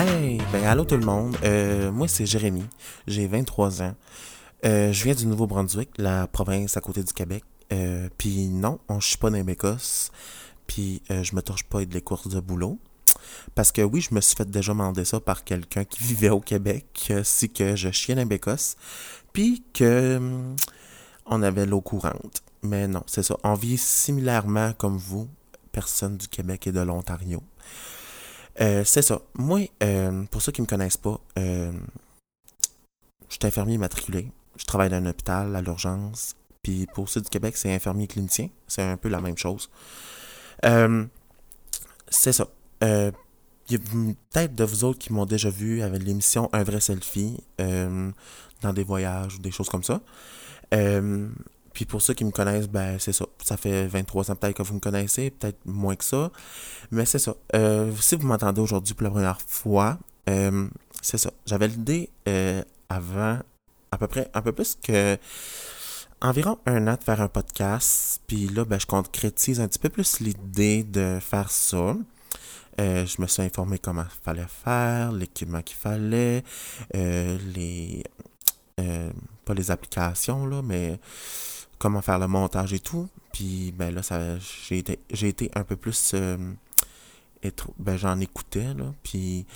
Hey, ben allô tout le monde. Euh, moi c'est Jérémy, j'ai 23 ans. Euh, je viens du Nouveau-Brunswick, la province à côté du Québec. Euh, puis non, on, suis pas dans l'Écosse. Puis je me torche pas avec les courses de boulot. Parce que oui, je me suis fait déjà demander ça par quelqu'un qui vivait au Québec, si que je chiais dans l'Écosse. Puis que hum, on avait l'eau courante. Mais non, c'est ça. On vit similairement comme vous, personne du Québec et de l'Ontario. Euh, c'est ça. Moi, euh, pour ceux qui me connaissent pas, euh, je suis infirmier matriculé. Je travaille dans un hôpital à l'urgence. Puis pour ceux du Québec, c'est infirmier clinicien. C'est un peu la même chose. C'est ça. Il y a peut-être de vous autres qui m'ont déjà vu avec l'émission Un vrai selfie dans des voyages ou des choses comme ça. Puis pour ceux qui me connaissent, ben c'est ça. Ça fait 23 ans peut-être que vous me connaissez, peut-être moins que ça. Mais c'est ça. Euh, si vous m'entendez aujourd'hui pour la première fois, euh, c'est ça. J'avais l'idée euh, avant, à peu près, un peu plus que environ un an de faire un podcast. Puis là, ben, je concrétise un petit peu plus l'idée de faire ça. Euh, je me suis informé comment il fallait faire, l'équipement qu'il fallait, les... pas les applications, là, mais comment faire le montage et tout. Puis ben là, ça, j'ai été, été un peu plus... euh, ben, j'en écoutais, là, puis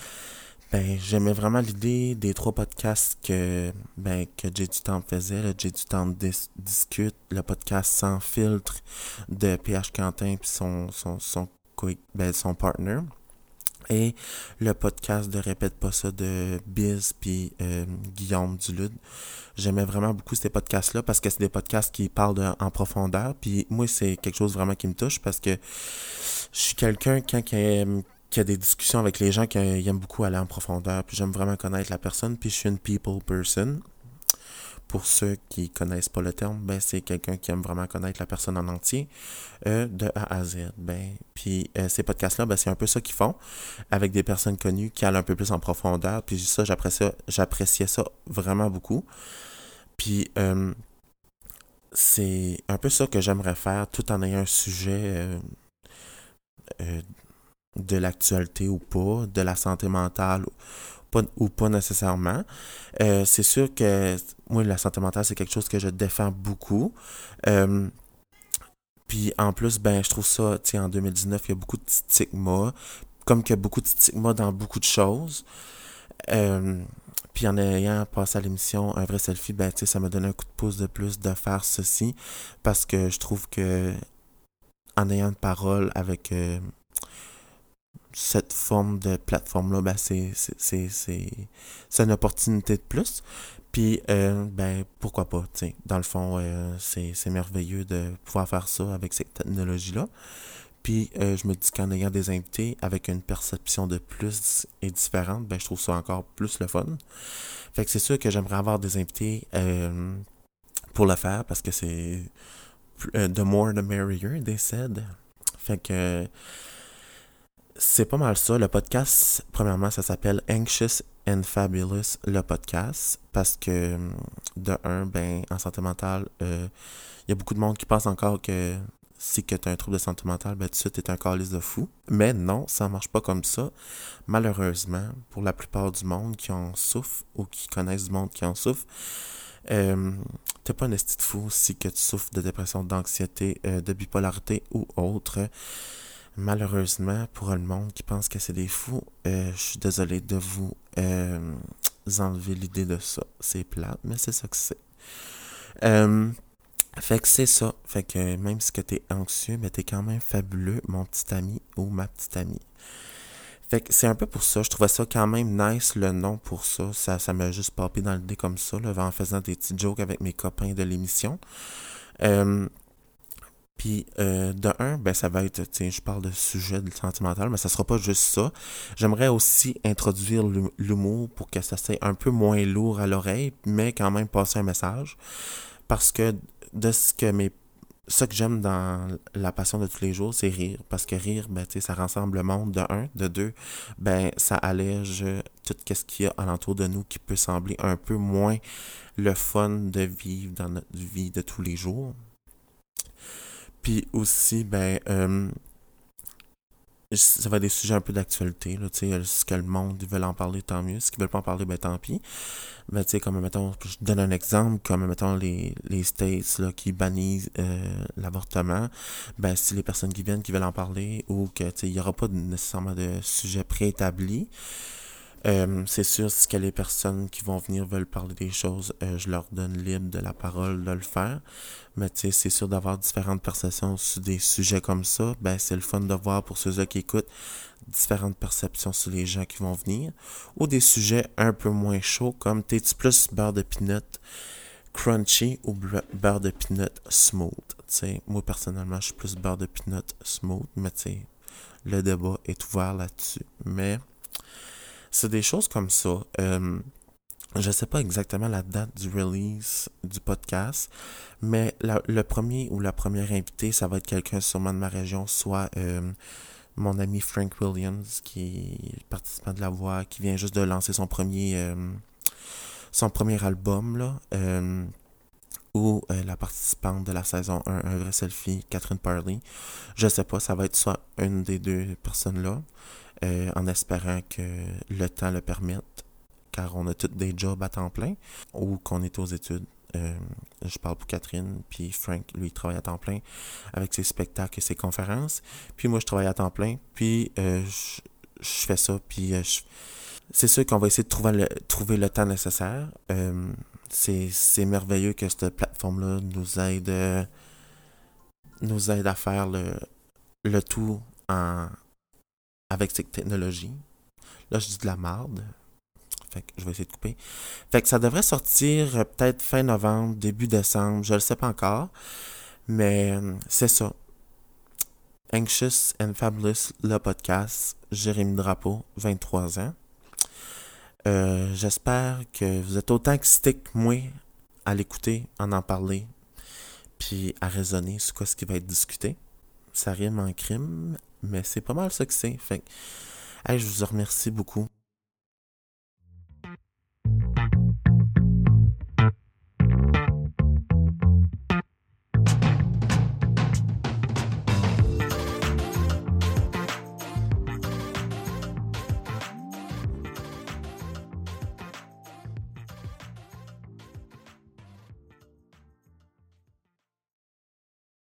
ben, j'aimais vraiment l'idée des trois podcasts que, ben, que J'ai du temps faisait, le J'ai du temps dis- discute, le podcast sans filtre de PH Quentin puis son, son, son, ben, son partner. Et le podcast de Répète pas ça de Biz puis euh, Guillaume Dulude. J'aimais vraiment beaucoup ces podcasts-là parce que c'est des podcasts qui parlent en profondeur. Puis moi, c'est quelque chose vraiment qui me touche parce que je suis quelqu'un quand qui a des discussions avec les gens qui aiment beaucoup aller en profondeur. Puis j'aime vraiment connaître la personne. Puis je suis une people person. Pour ceux qui connaissent pas le terme, ben c'est quelqu'un qui aime vraiment connaître la personne en entier, euh, de A à Z. Ben, puis euh, ces podcasts-là, ben c'est un peu ça qu'ils font, avec des personnes connues qui allent un peu plus en profondeur. Puis ça, j'appréciais, ça vraiment beaucoup. Puis euh, c'est un peu ça que j'aimerais faire, tout en ayant un sujet de l'actualité ou pas, de la santé mentale ou pas nécessairement. Euh, c'est sûr que moi, la santé mentale, c'est quelque chose que je défends beaucoup. Euh, puis en plus, ben, je trouve ça, tu sais, en 2019, il y a beaucoup de stigma, comme qu'il y a beaucoup de stigma dans beaucoup de choses. Euh, puis en ayant passé à l'émission Un vrai selfie, ben, ça m'a donné un coup de pouce de plus de faire ceci, parce que je trouve que en ayant une parole avec cette forme de plateforme-là, ben, c'est, c'est, c'est, une opportunité de plus. Puis, euh, ben, pourquoi pas. Dans le fond, euh, c'est, merveilleux de pouvoir faire ça avec cette technologie-là. Puis, euh, je me dis qu'en ayant des invités avec une perception de plus et différente, ben, je trouve ça encore plus le fun. Fait que c'est sûr que j'aimerais avoir des invités pour le faire parce que c'est the more the merrier, they said. Fait que c'est pas mal ça. Le podcast, premièrement, ça s'appelle Anxious and Fabulous, le podcast, parce que de un, ben, en santé mentale, il y a beaucoup de monde qui pense encore que si tu as un trouble de santé mentale, ben, tu es un calice de fou. Mais non, ça marche pas comme ça. Malheureusement, pour la plupart du monde qui en souffre ou qui connaissent du monde qui en souffre, euh, t'es pas un esti de fou si que tu souffres de dépression, d'anxiété, euh, de bipolarité ou autre. Malheureusement, pour le monde qui pense que c'est des fous, euh, je suis désolé de vous euh, enlever l'idée de ça. C'est plate, mais c'est ça que c'est. Euh, fait que c'est ça. Fait que même si que t'es anxieux, mais t'es quand même fabuleux, mon petit ami ou ma petite amie. Fait que c'est un peu pour ça. Je trouvais ça quand même nice le nom pour ça. Ça, m'a juste papé dans le nez comme ça, là, en faisant des petits jokes avec mes copains de l'émission. Puis euh, de un, ben ça va être, tiens, je parle de sujet sentimental, mais ça sera pas juste ça. J'aimerais aussi introduire l'hu- l'humour pour que ça soit un peu moins lourd à l'oreille, mais quand même passer un message. Parce que de ce que mes ce que j'aime dans la passion de tous les jours, c'est rire. Parce que rire, ben, ça rassemble le monde, de un. De deux, ben, ça allège tout ce qu'il y a alentour de nous qui peut sembler un peu moins le fun de vivre dans notre vie de tous les jours. Puis aussi, ben, euh, ça va être des sujets un peu d'actualité. Là, ce que le monde veut en parler, tant mieux. Ce qu'ils veulent pas en parler, ben tant pis. Mais tu sais, comme mettons, je donne un exemple, comme mettons les, les States là, qui bannissent euh, l'avortement, ben si les personnes qui viennent qui veulent en parler ou que il n'y aura pas nécessairement de sujet préétabli. Euh, c'est sûr, si que les personnes qui vont venir veulent parler des choses, euh, je leur donne libre de la parole de le faire. Mais tu sais, c'est sûr d'avoir différentes perceptions sur des sujets comme ça. Ben, c'est le fun de voir pour ceux-là qui écoutent différentes perceptions sur les gens qui vont venir. Ou des sujets un peu moins chauds, comme t'es-tu plus beurre de peanut crunchy ou beurre de peanut smooth? sais, moi, personnellement, je suis plus beurre de peanut smooth, mais tu sais, le débat est ouvert là-dessus. Mais c'est des choses comme ça. Euh, je sais pas exactement la date du release du podcast, mais le premier ou la première invitée, ça va être quelqu'un sûrement de ma région, soit euh, mon ami Frank Williams, qui est participant de la voix, qui vient juste de lancer son premier euh, son premier album là. Euh, ou la participante de la saison 1, un vrai selfie, Catherine Parley. Je sais pas, ça va être soit une des deux personnes là. Euh, en espérant que le temps le permette, car on a tous des jobs à temps plein ou qu'on est aux études. Euh, je parle pour Catherine, puis Frank, lui, il travaille à temps plein avec ses spectacles et ses conférences. Puis moi, je travaille à temps plein, puis euh, je, fais ça, puis c'est sûr qu'on va essayer de trouver le, trouver le temps nécessaire. C'est merveilleux que cette plateforme-là nous aide, nous aide à faire le, le tout en, avec cette technologie. Là, je dis de la merde. Fait que je vais essayer de couper. Fait que ça devrait sortir euh, peut-être fin novembre, début décembre. Je ne le sais pas encore. Mais euh, c'est ça. Anxious and Fabulous, le podcast. Jérémy Drapeau, 23 ans. Euh, j'espère que vous êtes autant excité que moi à l'écouter, en en parler, puis à raisonner sur quoi ce qui va être discuté. Ça rime en crime, mais c'est pas mal ça que c'est. Fait je vous remercie beaucoup.